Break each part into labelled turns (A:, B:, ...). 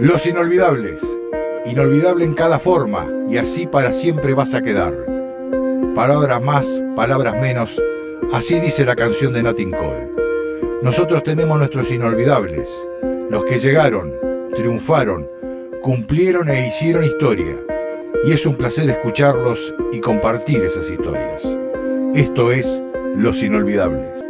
A: Los inolvidables. Inolvidable en cada forma y así para siempre vas a quedar. Palabras más, palabras menos, así dice la canción de Nat Cole. Nosotros tenemos nuestros inolvidables, los que llegaron, triunfaron, cumplieron e hicieron historia. Y es un placer escucharlos y compartir esas historias. Esto es Los Inolvidables.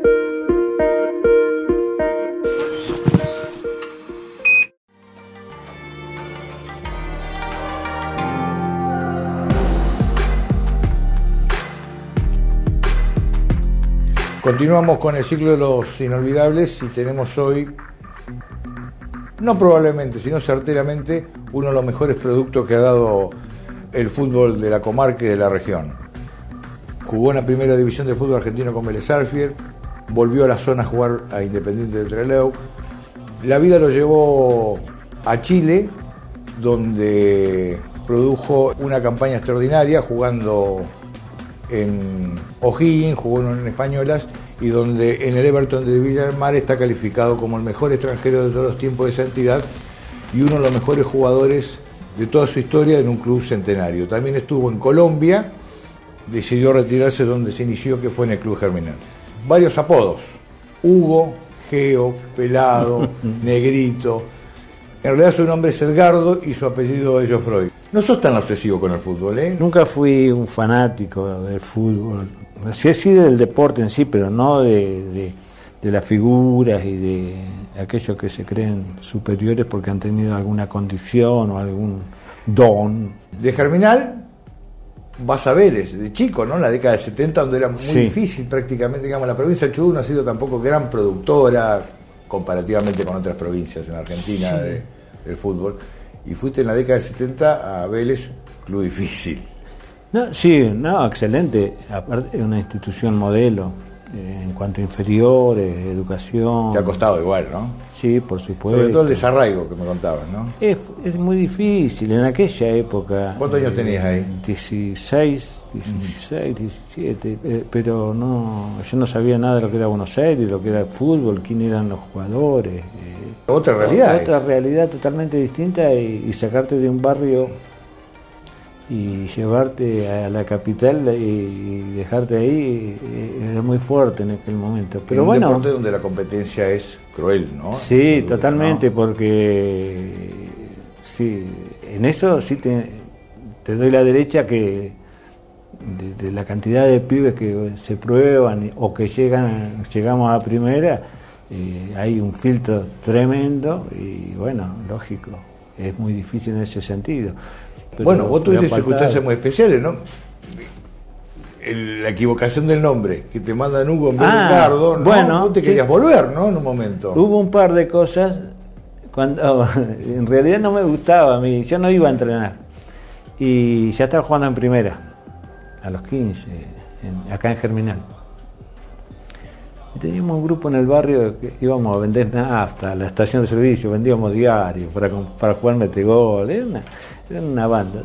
A: Continuamos con el ciclo de los inolvidables y tenemos hoy, no probablemente, sino certeramente, uno de los mejores productos que ha dado el fútbol de la comarca y de la región. Jugó en la primera división del fútbol argentino con Vélez volvió a la zona a jugar a Independiente de Trelew. La vida lo llevó a Chile, donde produjo una campaña extraordinaria jugando en O'Higgins, jugó en Españolas y donde en el Everton de Villa del Mar está calificado como el mejor extranjero de todos los tiempos de esa entidad y uno de los mejores jugadores de toda su historia en un club centenario. También estuvo en Colombia, decidió retirarse donde se inició, que fue en el Club Germinal. Varios apodos, Hugo, Geo, Pelado, Negrito. En realidad su nombre es Edgardo y su apellido es Freud. No sos tan obsesivo con el fútbol, ¿eh?
B: Nunca fui un fanático del fútbol. Sí, sí del deporte en sí, pero no de, de, las figuras y de aquellos que se creen superiores porque han tenido alguna condición o algún don.
A: De Germinal vas a Vélez, de chico, ¿no? En la década de 70, donde era muy difícil prácticamente, digamos, la provincia de Chubut no ha sido tampoco gran productora comparativamente con otras provincias en Argentina del fútbol y fuiste en la década de 70 a Vélez, club difícil.
B: No, sí, no, excelente. Aparte, es una institución modelo eh, en cuanto a inferiores, educación.
A: Te ha costado igual, ¿no?
B: Sí, por supuesto.
A: Sobre todo el desarraigo que me contabas, ¿no?
B: Es, es muy difícil en aquella época.
A: ¿Cuántos años tenías ahí?
B: 16, 16, 17, pero no, yo no sabía nada de lo que era Buenos Aires, lo que era el fútbol, quién eran los jugadores. Eh,
A: otra realidad.
B: Otra realidad totalmente distinta y, sacarte de un barrio y llevarte a la capital y, dejarte ahí eh, es muy fuerte en aquel momento. Pero
A: en
B: un bueno,
A: deporte donde la competencia es cruel, ¿no?
B: Sí, totalmente, porque sí, en eso sí te, te doy la derecha que de, la cantidad de pibes que se prueban o que llegan llegamos a primera hay un filtro tremendo y bueno, lógico, es muy difícil en ese sentido.
A: bueno, vos tuviste circunstancias muy especiales, ¿no? la equivocación del nombre, que te mandan Hugo en vez ah, Ricardo, ¿no? Bueno, vos te querías volver, ¿no? En un momento.
B: Hubo un par de cosas cuando en realidad no me gustaba a mí, yo no iba a entrenar. Y ya estaba jugando en primera, a los 15, acá en Germinal. Teníamos un grupo en el barrio que íbamos a vender nafta, a la estación de servicio, vendíamos diarios para, para jugar metegol, era una, era una banda.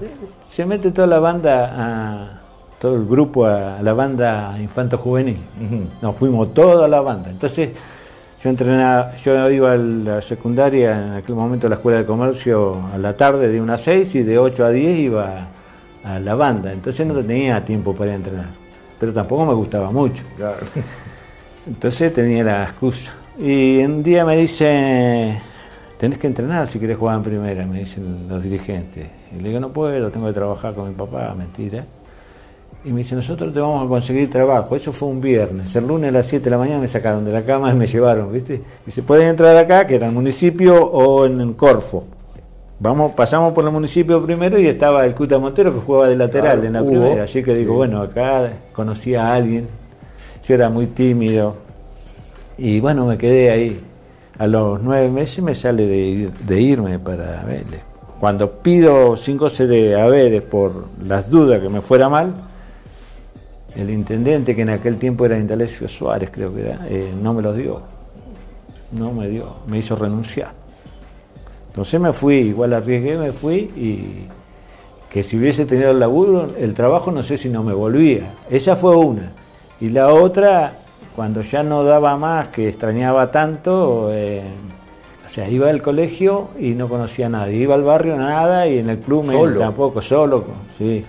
B: Se mete toda la banda, a, todo el grupo a, la banda infanto juvenil. Nos fuimos toda la banda. Entonces yo entrenaba, yo iba a la secundaria, en aquel momento a la escuela de comercio a la tarde de 1 a 6 y de 8 a 10 iba a la banda. Entonces no tenía tiempo para entrenar. Pero tampoco me gustaba mucho. Claro. Entonces tenía la excusa. Y un día me dice, tenés que entrenar si querés jugar en primera, me dicen los dirigentes. Y le digo, no puedo, tengo que trabajar con mi papá, mentira. Y me dice, nosotros te vamos a conseguir trabajo. Eso fue un viernes. El lunes a las 7 de la mañana me sacaron de la cama y me llevaron, ¿viste? Y se pueden entrar acá, que era el municipio o en Corfo. Vamos, pasamos por el municipio primero y estaba el Cuta Montero que jugaba de lateral en la primera. Así que digo, bueno, acá conocí a alguien yo era muy tímido y bueno, me quedé ahí. A los nueve meses me sale de, irme para Vélez. Cuando pido cinco CD a Vélez por las dudas que me fuera mal, el intendente, que en aquel tiempo era Indalecio Suárez, creo que era, eh, no me lo dio. No me dio, me hizo renunciar. Entonces me fui, igual arriesgué, me fui y que si hubiese tenido el laburo, el trabajo, no sé si no me volvía. Esa fue una. Y la otra, cuando ya no daba más, que extrañaba tanto, eh, sea, iba al colegio y no conocía a nadie, iba al barrio nada y en el club me-
A: Solo.
B: tampoco, solo, sí.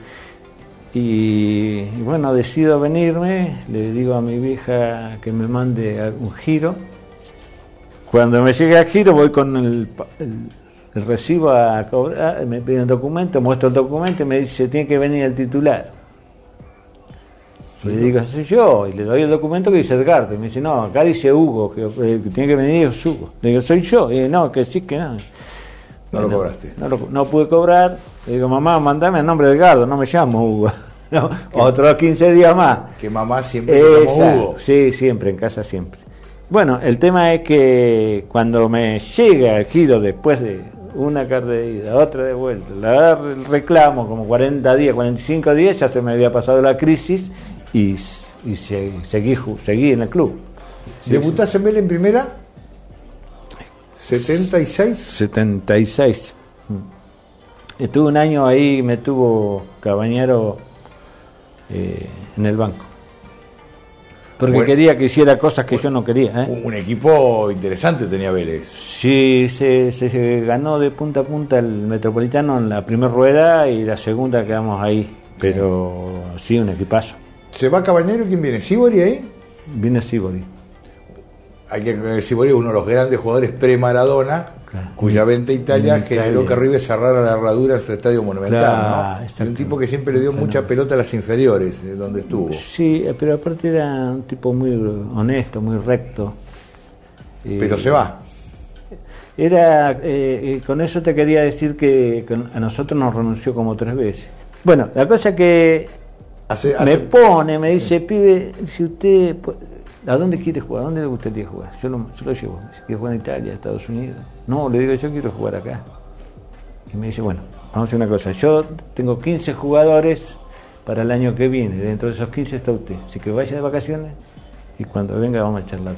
B: Y, y bueno, decido venirme, le digo a mi vieja que me mande un giro. Cuando me llegue al giro voy con el, el- el recibo a cobrar, me piden documento, muestro el documento y me dice, tiene que venir el titular. le digo, soy yo, y le doy el documento que dice Edgardo. Y me dice, no, acá dice Hugo, que, eh, que tiene que venir es Hugo. Le digo, soy yo. Y no, que sí, que no.
A: No lo cobraste.
B: No, pude cobrar. Le digo, mamá, mandame el nombre de Edgardo, no me llamo Hugo. No, otros 15 días más.
A: Que mamá siempre
B: Exacto.
A: Hugo.
B: Sí, siempre, en casa siempre. Bueno, el tema es que cuando me llega el giro después de una carta de ida, otra de vuelta, la, el reclamo, como 40 días, 45 días, ya se me había pasado la crisis y, y se- seguí, seguí en el club.
A: ¿Debutás en Vélez en primera? ¿76?
B: 76. Mm. Estuve un año ahí, me tuvo Cabañero eh, en el banco. Porque
A: Bueno.
B: quería que hiciera cosas que yo no quería. ¿eh?
A: Un, equipo interesante tenía Vélez.
B: Sí, se, se- se ganó de punta a punta el Metropolitano en la primera rueda y la segunda quedamos ahí. Pero sí, un equipazo.
A: ¿Se va Cabañero? ¿Quién viene? ¿Sibori ahí?
B: Vine Sibori.
A: Hay que que Sibori es uno de los grandes jugadores pre-Maradona,
B: Claro.
A: cuya venta a Italia
B: En
A: generó que River cerrara la herradura en su estadio monumental. Y un tipo que siempre le dio mucha pelota a las inferiores, eh, donde estuvo.
B: Sí, eh, pero aparte era un tipo muy honesto, muy recto.
A: Pero se va.
B: Era, eh, eh, con eso te quería decir que a nosotros nos renunció como tres veces. Bueno, la cosa que
A: Hace,
B: me pone, me dice, pibe, si usted, ¿a dónde quiere jugar? ¿A dónde le gustaría jugar? Yo lo, yo lo llevo. Dice, ¿Quiere jugar en Italia, Estados Unidos? No, le digo, yo quiero jugar acá. Y me dice, bueno, vamos a hacer una cosa. Yo tengo 15 jugadores para el año que viene. Dentro de esos 15 está usted. Así que vaya de vacaciones y cuando venga vamos a charlar.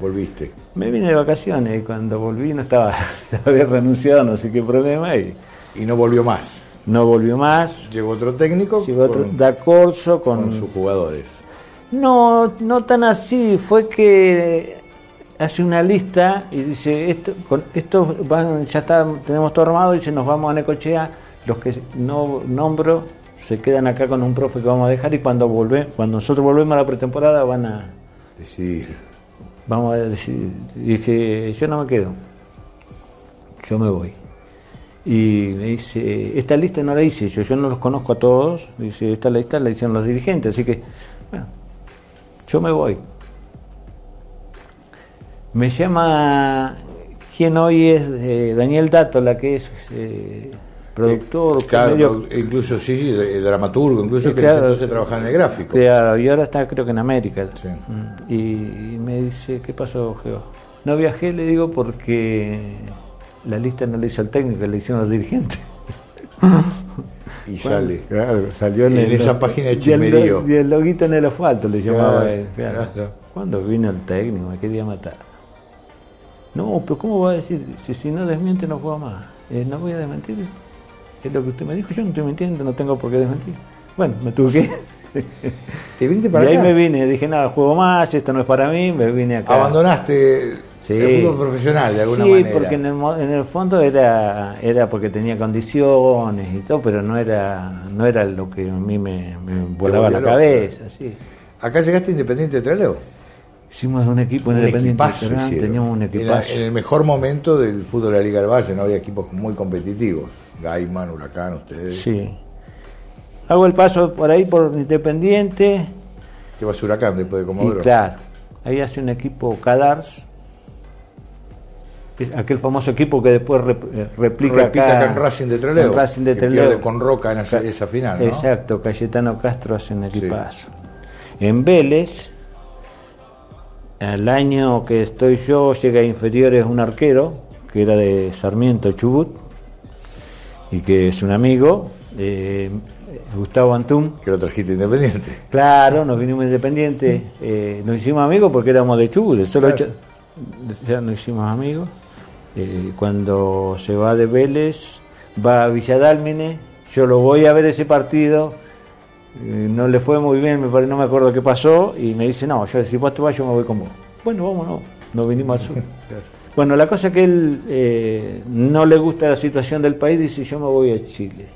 A: Volviste.
B: Me vine de vacaciones y cuando volví no estaba, había renunciado, no sé qué problema, y
A: Y no volvió más.
B: no volvió más.
A: Llegó otro técnico
B: Llegó otro, da corso con...
A: con sus jugadores.
B: No, no tan así, fue que hace una lista y dice, esto, con, estos van, ya está, tenemos todo armado, y dice, nos vamos a Necochea, los que no nombro se quedan acá con un profe que vamos a dejar y cuando volve, cuando nosotros volvemos a la pretemporada van a,
A: Decidir.
B: vamos a decir, dije, yo no me quedo, yo me voy. Y me dice, esta lista no la hice yo, yo no los conozco a todos, dice, esta lista la hicieron los dirigentes, así que, bueno, yo me voy. Me llama, quien hoy es eh, Daniel Dato, la que es eh, productor,
A: Eh, claro,
B: medio-
A: incluso sí, sí, eh, dramaturgo, incluso
B: Sí,
A: que
B: claro.
A: entonces trabajaba en el gráfico.
B: Claro, y ahora está creo que en América.
A: Sí.
B: Mm, Y, y me dice, ¿qué pasó, Geo? No viajé, le digo, porque la lista no la hizo el técnico, la hicieron los dirigentes.
A: Y sale.
B: Claro, salió en,
A: En
B: el-
A: esa página de
B: y el-
A: Chimerío.
B: Y el loguito en el asfalto le llamaba
A: Claro,
B: él. claro. ¿Cuándo vino el técnico? Me quería matar. No, pero ¿cómo va a decir? Si, si no desmiente, no juega más. Eh, no voy a desmentir. Es lo que usted me dijo. Yo no estoy mintiendo, no tengo por qué desmentir. Bueno, me tuve que.
A: ¿Te viniste
B: Y
A: para
B: ahí
A: acá?
B: me vine, dije, nada, juego más, esto no es para mí, me vine acá.
A: Abandonaste
B: Sí.
A: el fútbol profesional de alguna
B: sí,
A: manera.
B: porque en el, en el fondo era era porque tenía condiciones y todo, pero no era no era lo que a mí me, me volaba la
A: loco.
B: cabeza. Sí.
A: ¿Acá llegaste Independiente de Trelew?
B: Hicimos un equipo
A: Un
B: independiente, teníamos un
A: En, la-
B: equipazo.
A: en el mejor momento del fútbol de la Liga del Valle, no había equipos muy competitivos. Gaiman, Huracán, ustedes.
B: Sí. Hago el paso por ahí por Independiente
A: Te vas a Huracán después de
B: y
A: Comodoro.
B: claro, ahí hace un equipo Cadars, aquel famoso equipo que después eh, replica
A: Repite
B: acá,
A: acá en Racing de Trelew.
B: en Racing de
A: que
B: Trelew.
A: pierde con Roca en esa, esa final, ¿no?
B: Exacto, Cayetano Castro hace un equipazo. En Vélez, al año que estoy yo, llega a inferiores un arquero, que era de Sarmiento Chubut, y que es un amigo, eh, Gustavo Antún.
A: Que lo trajiste Independiente.
B: Claro, nos vinimos independientes, eh, nos hicimos amigos porque éramos de Chubut, de solo ya nos hicimos amigos. Eh, cuando se va de Vélez, va a Villadálmine, yo lo voy a ver ese partido, eh, no le fue muy bien, me no me acuerdo qué pasó, y me dice, no, yo si vos te vas, yo me voy con vos. Bueno, vámonos, nos vinimos al sur. Bueno, la cosa es que él eh, no le gusta la situación del país, dice yo me voy a Chile.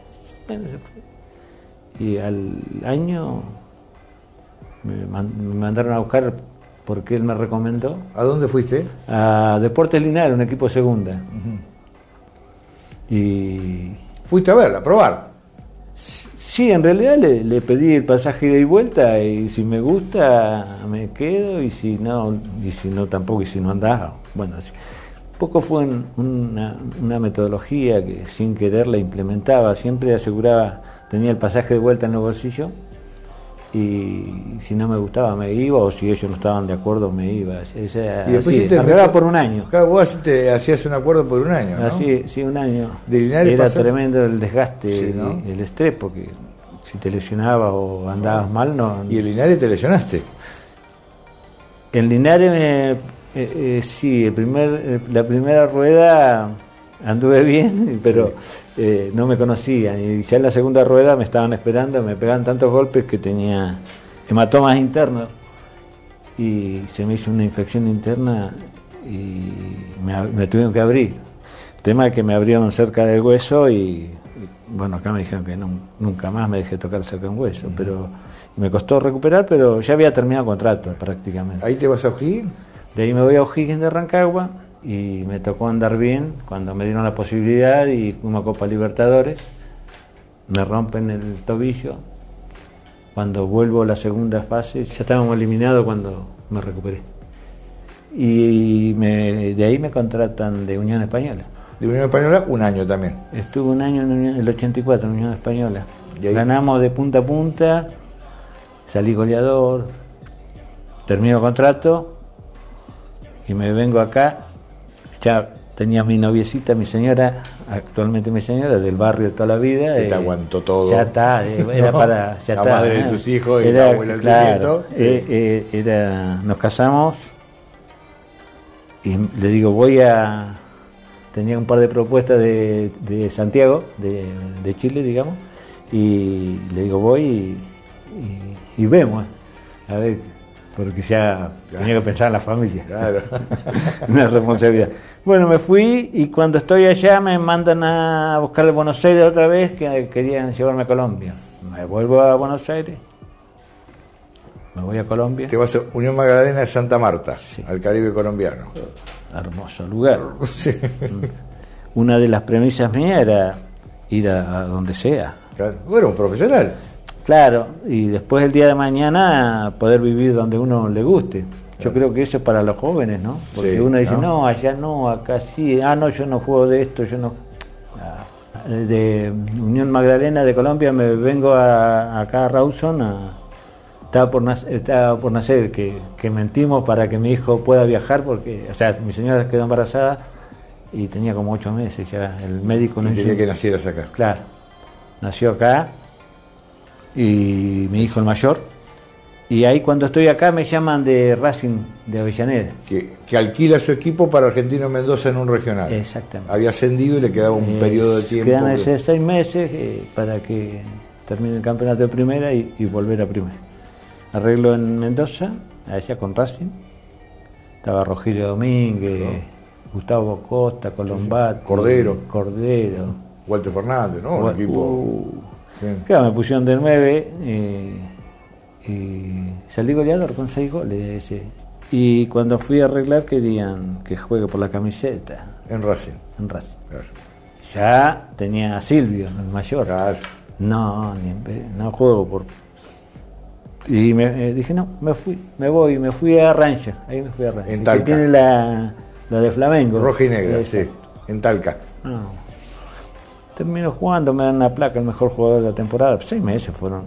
B: Bueno, se fue. Y al año me, man- me mandaron a buscar porque él me recomendó
A: ¿A dónde fuiste?
B: a Deportes Linares, un equipo de segunda. Y
A: Fuiste a ver, a probar.
B: sí, en realidad le, le pedí el pasaje de y vuelta y si me gusta me quedo y si no, y si no tampoco, y si no andaba. Bueno, así. Poco fue un- una, una metodología que sin querer la implementaba, siempre aseguraba, tenía el pasaje de vuelta en el bolsillo y si no me gustaba me iba o si ellos no estaban de acuerdo me iba. Esa-
A: Y después
B: así,
A: hiciste-
B: arreglaba por un año.
A: Claro, vos te hacías un acuerdo por un año, ¿no?
B: Así, sí, un año.
A: De Linares
B: Era tremendo el desgaste
A: Sí,
B: el estrés, porque si te lesionabas o andabas mal, no.
A: Y el Linares te lesionaste.
B: En Linares, me- eh, eh, sí, el primer, eh, la primera rueda anduve bien, pero eh, no me conocían. Y ya en la segunda rueda me estaban esperando, me pegaban tantos golpes que tenía hematomas internos. Y se me hizo una infección interna y me, me tuvieron que abrir. El tema es que me abrieron cerca del hueso y, y, bueno, acá me dijeron que nun- nunca más me dejé tocar cerca de un hueso. pero Me costó recuperar, pero ya había terminado contrato prácticamente.
A: Ahí te vas a O'Higgins.
B: De ahí me voy a O'Higgins de Rancagua y me tocó andar bien cuando me dieron la posibilidad y fuimos a Copa Libertadores. Me rompen el tobillo. Cuando vuelvo a la segunda fase, ya estábamos eliminados cuando me recuperé. Y me- de ahí me contratan de Unión Española.
A: De Unión Española, un año también.
B: Estuve un año en Unión- el 84 en Unión Española. Ganamos de punta a punta, salí goleador, termino contrato y me vengo acá. Ya tenía mi noviecita, mi señora, actualmente mi señora, del barrio de toda la vida.
A: Que te aguantó todo.
B: Ya está, eh, era
A: No,
B: para. Ya
A: la
B: está,
A: madre de
B: ¿eh?
A: tus hijos y la abuela de
B: claro, eh, eh, era, nos casamos y le digo, voy a. Tenía un par de propuestas de, de Santiago, de, de Chile, digamos, y le digo, voy y, y- y vemos, a ver, porque ya tenía que pensar en la familia.
A: Claro.
B: Una responsabilidad. Bueno, me fui y cuando estoy allá me mandan a buscar de Buenos Aires otra vez que querían llevarme a Colombia. Me vuelvo a Buenos Aires, me voy a Colombia,
A: Te vas a Unión Magdalena de Santa Marta,
B: Sí.
A: al Caribe colombiano.
B: hermoso lugar.
A: Sí.
B: Una de las premisas mías era ir a, a donde sea.
A: Claro. Bueno, un profesional.
B: Claro, y después el día de mañana poder vivir donde uno le guste. Yo creo que eso es para los jóvenes, ¿no? Porque
A: Sí,
B: uno dice,
A: ¿no?
B: ¿no? allá no, acá sí, ah, no, yo no juego de esto, yo no. Ah, De Unión Magdalena de Colombia me vengo a, acá a Rawson, a- estaba, por nac- estaba por nacer, que, que mentimos para que mi hijo pueda viajar, porque, o sea, mi señora quedó embarazada y tenía como ocho meses ya, el médico no
A: quería que nacieras acá.
B: Claro, nació acá y mi hijo el mayor. Y ahí cuando estoy acá me llaman de Racing de Avellaneda.
A: Que, que alquila su equipo para Argentino Mendoza en un regional.
B: Exactamente.
A: Había ascendido y le quedaba un
B: Eh,
A: periodo de tiempo.
B: Quedan
A: que-
B: seis meses eh, para que termine el campeonato de primera y, y volver a primera. Arreglo en Mendoza, allá con Racing. Estaba Rogelio Domínguez, Gustavo Costa, Colombati,
A: Cordero.
B: Cordero.
A: Walter Fernández, ¿no? Un equipo.
B: Uh,
A: Sí.
B: Claro, me pusieron de 9 y salí goleador con 6 goles. ese. Y cuando fui a arreglar querían que juegue por la camiseta
A: En Racing.
B: en Racing.
A: Claro.
B: Ya tenía a Silvio, el mayor.
A: Claro.
B: No, ni en pe- no juego por... Y me eh, dije, no, me fui, me voy, me fui a Rancho, ahí me fui a Rancho.
A: En
B: que
A: Talca.
B: tiene la, la de Flamengo.
A: Roja y negra,
B: Esa.
A: sí. En Talca.
B: No. Termino jugando, me dan la placa, el mejor jugador de la temporada. Seis meses fueron.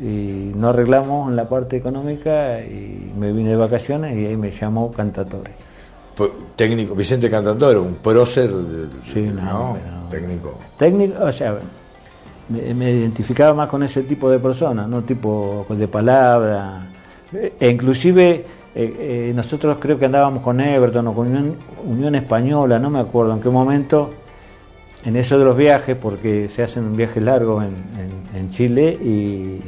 B: Y no arreglamos en la parte económica y me vine de vacaciones y ahí me llamó Cantatore.
A: Técnico, Vicente Cantantoro, un prócer, de-
B: Sí, no,
A: Técnico.
B: Técnico, o sea, me, me identificaba más con ese tipo de personas, no tipo de palabra. E inclusive eh, eh, nosotros creo que andábamos con Everton o con Unión, Unión Española, no me acuerdo en qué momento, en eso de los viajes, porque se hacen viajes largos en, en- en Chile y,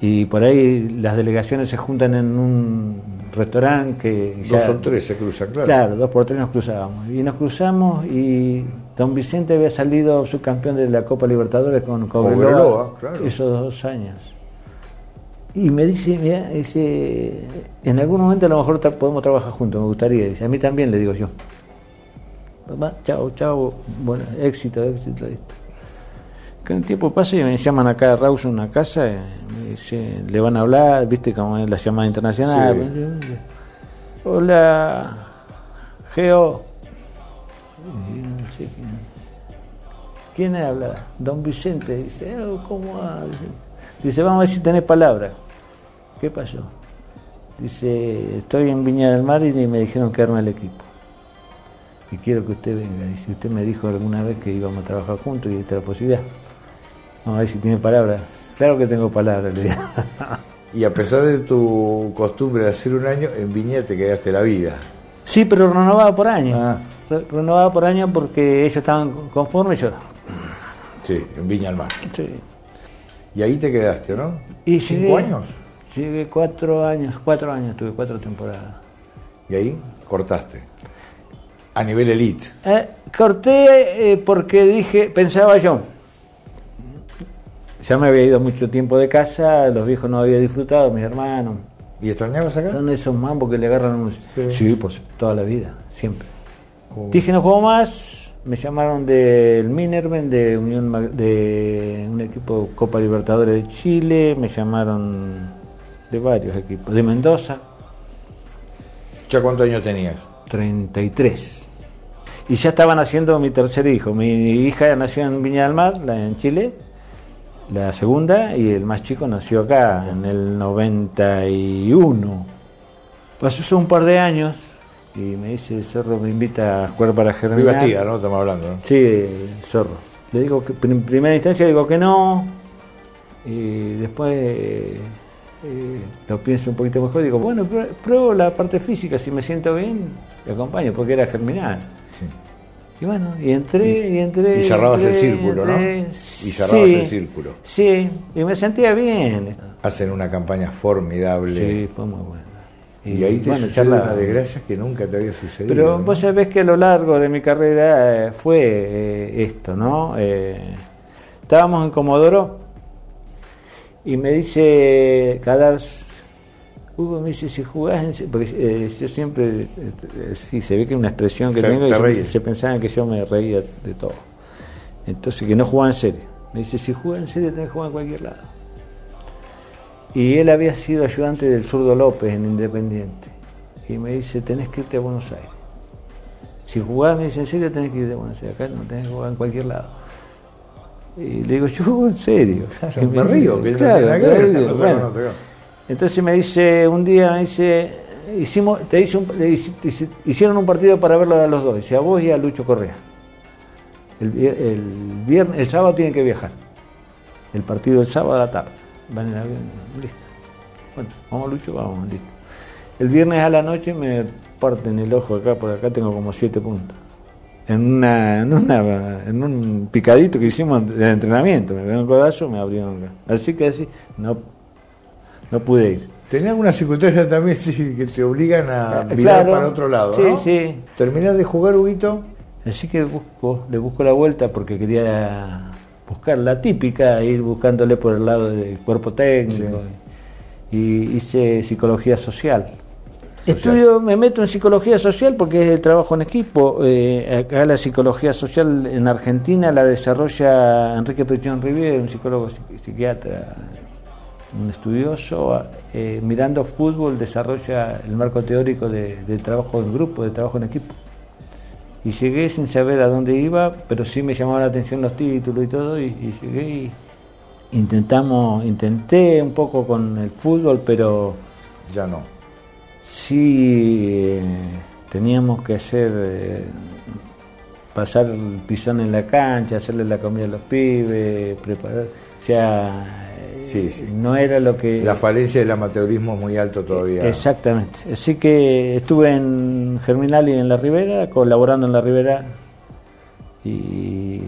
B: y por ahí las delegaciones se juntan en un restaurante que...
A: Dos o tres se cruzan, claro.
B: Claro, dos por tres nos cruzábamos. Y nos cruzamos y don Vicente había salido subcampeón de la Copa Libertadores con Cobreloa,
A: Cobreloa, claro.
B: esos dos años. Y me dice, mira, dice, en algún momento a lo mejor podemos trabajar juntos, me gustaría. Dice, a mí también, le digo yo. Papá, chao, chao, bueno, éxito, éxito, listo. Que un tiempo pasa y me llaman acá a Raus una casa, eh, me dice, le van a hablar, viste como es la llamada internacional. Hola, Geo. No sé quién. ¿Quién habla? Don Vicente. Dice, "Oh, ¿cómo va? Dice, vamos a ver si tenés palabra. ¿Qué pasó? Dice, estoy en Viña del Mar y me dijeron que arme el equipo. Y quiero que usted venga. Dice, usted me dijo alguna vez que íbamos a trabajar juntos y esta es la posibilidad. Vamos a ver si tiene palabra. Claro que tengo palabra, le digo.
A: Y a pesar de tu costumbre de hacer un año, en Viña te quedaste la vida.
B: Sí, pero renovaba por año.
A: Ah.
B: Re- Renovaba por año porque ellos estaban conformes, yo.
A: Sí, en Viña al Mar.
B: Sí.
A: Y ahí te quedaste, ¿no?
B: Y
A: ¿Cinco
B: llegué-
A: años?
B: Llegué cuatro años, cuatro años, tuve cuatro temporadas.
A: Y ahí cortaste. A nivel elite.
B: Eh, corté eh, porque dije, pensaba yo, ya me había ido mucho tiempo de casa, los viejos no había disfrutado, mis hermanos.
A: ¿Y extrañabas acá?
B: Son esos mambos que le agarran a uno.
A: Sí.
B: Sí, pues toda la vida, siempre.
A: Oh.
B: Dije no juego más, me llamaron del Minerven, de Unión de un equipo Copa Libertadores de Chile, me llamaron de varios equipos, de Mendoza,
A: ¿Ya cuántos años tenías?
B: 33. Y ya estaban haciendo mi tercer hijo. Mi hija nació en Viña del Mar, la en Chile, la segunda, y el más chico nació acá en el 91. Pasó un par de años y me dice, Zorro me invita a jugar para.
A: Muy Bastida, ¿no? Estamos hablando, ¿no?
B: Sí, zorro. Le digo que en primera instancia digo que no. Y después eh, eh, lo pienso un poquito mejor. Digo, bueno, prue- pruebo la parte física. Si me siento bien, te acompaño, porque era germinal. Y bueno, y entré, y, entré.
A: y cerrabas el
B: entré,
A: círculo, ¿no? Y cerrabas
B: Sí,
A: el círculo.
B: Sí, y me sentía bien.
A: Hacen una campaña formidable.
B: Sí, fue muy bueno.
A: Y, ahí te
B: bueno,
A: sucede una desgracia que nunca te había sucedido.
B: Pero
A: ¿no?
B: vos sabés que a lo largo de mi carrera eh, fue eh, esto, ¿no? Eh, estábamos en Comodoro y me dice Cadars, Hugo me dice, si jugás en... se-", Porque eh, yo siempre, eh, eh, sí, se ve que una expresión que
A: Se-
B: tengo
A: te
B: se, se pensaban que yo me reía de todo. Entonces, que no jugaba en serio. Me dice, si jugás en serio tenés que jugar en cualquier lado. Y él había sido ayudante del zurdo López en Independiente. Y me dice, tenés que irte a Buenos Aires. Si jugás, me dice, en serio tenés que irte a Buenos Aires. Acá no tenés que jugar en cualquier lado. Y le digo, yo juego en serio.
A: Claro, me río, que no
B: claro,
A: no
B: Bueno,
A: te-
B: entonces me dice, un día me dice, hicimos, te hice un- le hicieron un partido para verlo a los dos, dice, a vos y a Lucho Correa. El, vier- el viernes, el sábado tienen que viajar. El partido del sábado a la tarde. Van en avión, listo. Bueno, vamos Lucho, vamos, listo. El viernes a la noche me parten el ojo acá, por acá tengo como siete puntos. En, una, en, una, en un picadito que hicimos de entrenamiento, me dieron un codazo, me abrieron acá. Así que así, no, no pude ir.
A: ¿Tenés alguna circunstancia también sí, que te obligan a
B: Ah,
A: mirar
B: claro.
A: para otro lado?
B: Sí,
A: ¿no?
B: sí.
A: ¿Terminás de jugar, Huguito?
B: Así que busco, le busco la vuelta porque quería buscar la típica, ir buscándole por el lado del cuerpo técnico. Y hice psicología social. Estudio, me meto en psicología social porque es el trabajo en equipo. Eh, acá la psicología social en Argentina la desarrolla Enrique Prechón Riviere, un psicólogo psiqui- psiquiatra, un estudioso. eh, mirando fútbol desarrolla el marco teórico de, trabajo en grupo, de trabajo en equipo. Y llegué sin saber a dónde iba, pero sí me llamaban la atención los títulos y todo, y, y llegué y intentamos, intenté un poco con el fútbol, pero
A: Ya no.
B: sí eh, teníamos que hacer, eh, pasar el pisón en la cancha, hacerle la comida a los pibes, preparar, o sea,
A: Sí, sí.
B: no era lo que...
A: La falencia del amateurismo es muy alto todavía.
B: Exactamente. Así que estuve en Germinal y en La Ribera, colaborando en La Ribera y eh,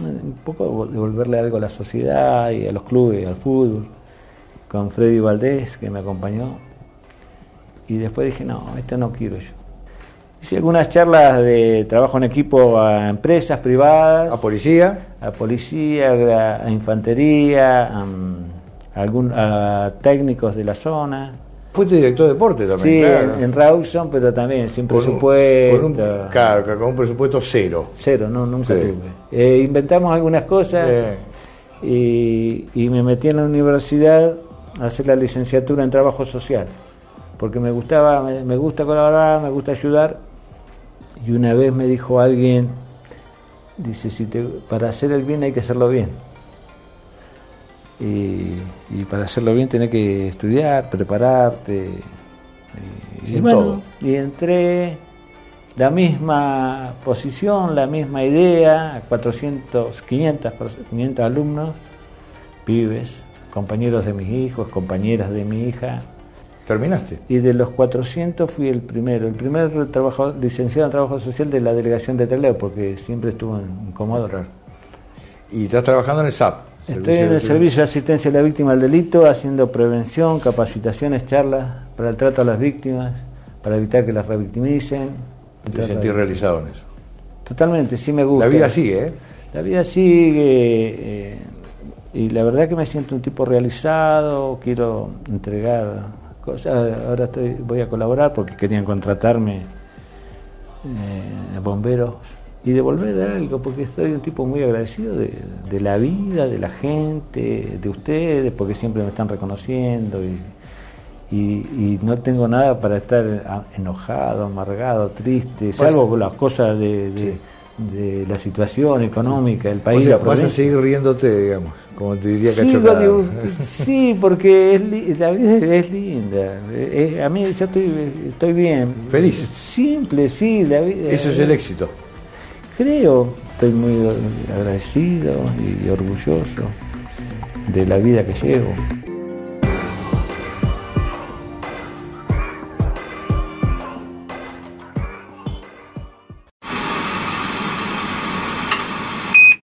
B: un poco devolverle algo a la sociedad y a los clubes, al fútbol, con Freddy Valdés, que me acompañó. y después dije, no, esto no quiero yo. Hice algunas charlas de trabajo en equipo a empresas privadas.
A: ¿A policía?
B: A policía, a infantería, a, algún, a técnicos de la zona.
A: Fuiste director de deporte también,
B: sí,
A: claro.
B: en, Rawson, pero también sin presupuesto.
A: claro, con un presupuesto cero.
B: Cero, no, nunca tuve. Eh, inventamos algunas cosas y, y, me metí en la universidad a hacer la licenciatura en trabajo social, porque me gustaba, me, me gusta colaborar, me gusta ayudar. Y una vez me dijo alguien, dice, si te, para hacer el bien hay que hacerlo bien. Y, para hacerlo bien tenés que estudiar, prepararte. Y, y bueno, y entré la misma posición, la misma idea, 400, 500, 500 alumnos, pibes, compañeros de mis hijos, compañeras de mi hija.
A: ¿Terminaste?
B: Y de los 400 fui el primero, el primer trabajo, licenciado en trabajo social de la delegación de Teleo, porque siempre estuvo en Comodoro.
A: ¿Y estás trabajando en el SAP?
B: Estoy en el Servicio de Asistencia a la Víctima del Delito, haciendo prevención, capacitaciones, charlas para el trato a las víctimas, para evitar que las revictimicen.
A: ¿Te sentís realizado en eso?
B: Totalmente, sí me gusta.
A: La vida sigue, ¿eh?
B: La vida sigue, eh, y la verdad que me siento un tipo realizado, quiero entregar cosas, ahora estoy, voy a colaborar porque querían contratarme eh, bomberos y devolver algo, porque soy un tipo muy agradecido de, la vida, de la gente, de ustedes, porque siempre me están reconociendo y, y, no tengo nada para estar enojado, amargado, triste, salvo por las cosas de, de, la situación económica del país.
A: O vas a seguir riéndote, digamos, como te diría
B: sí, sí, porque es la vida es linda. a mí yo estoy, estoy bien.
A: Feliz.
B: Simple, sí. La vida,
A: Eso es el éxito
B: creo, estoy muy agradecido y orgulloso de la vida que llevo.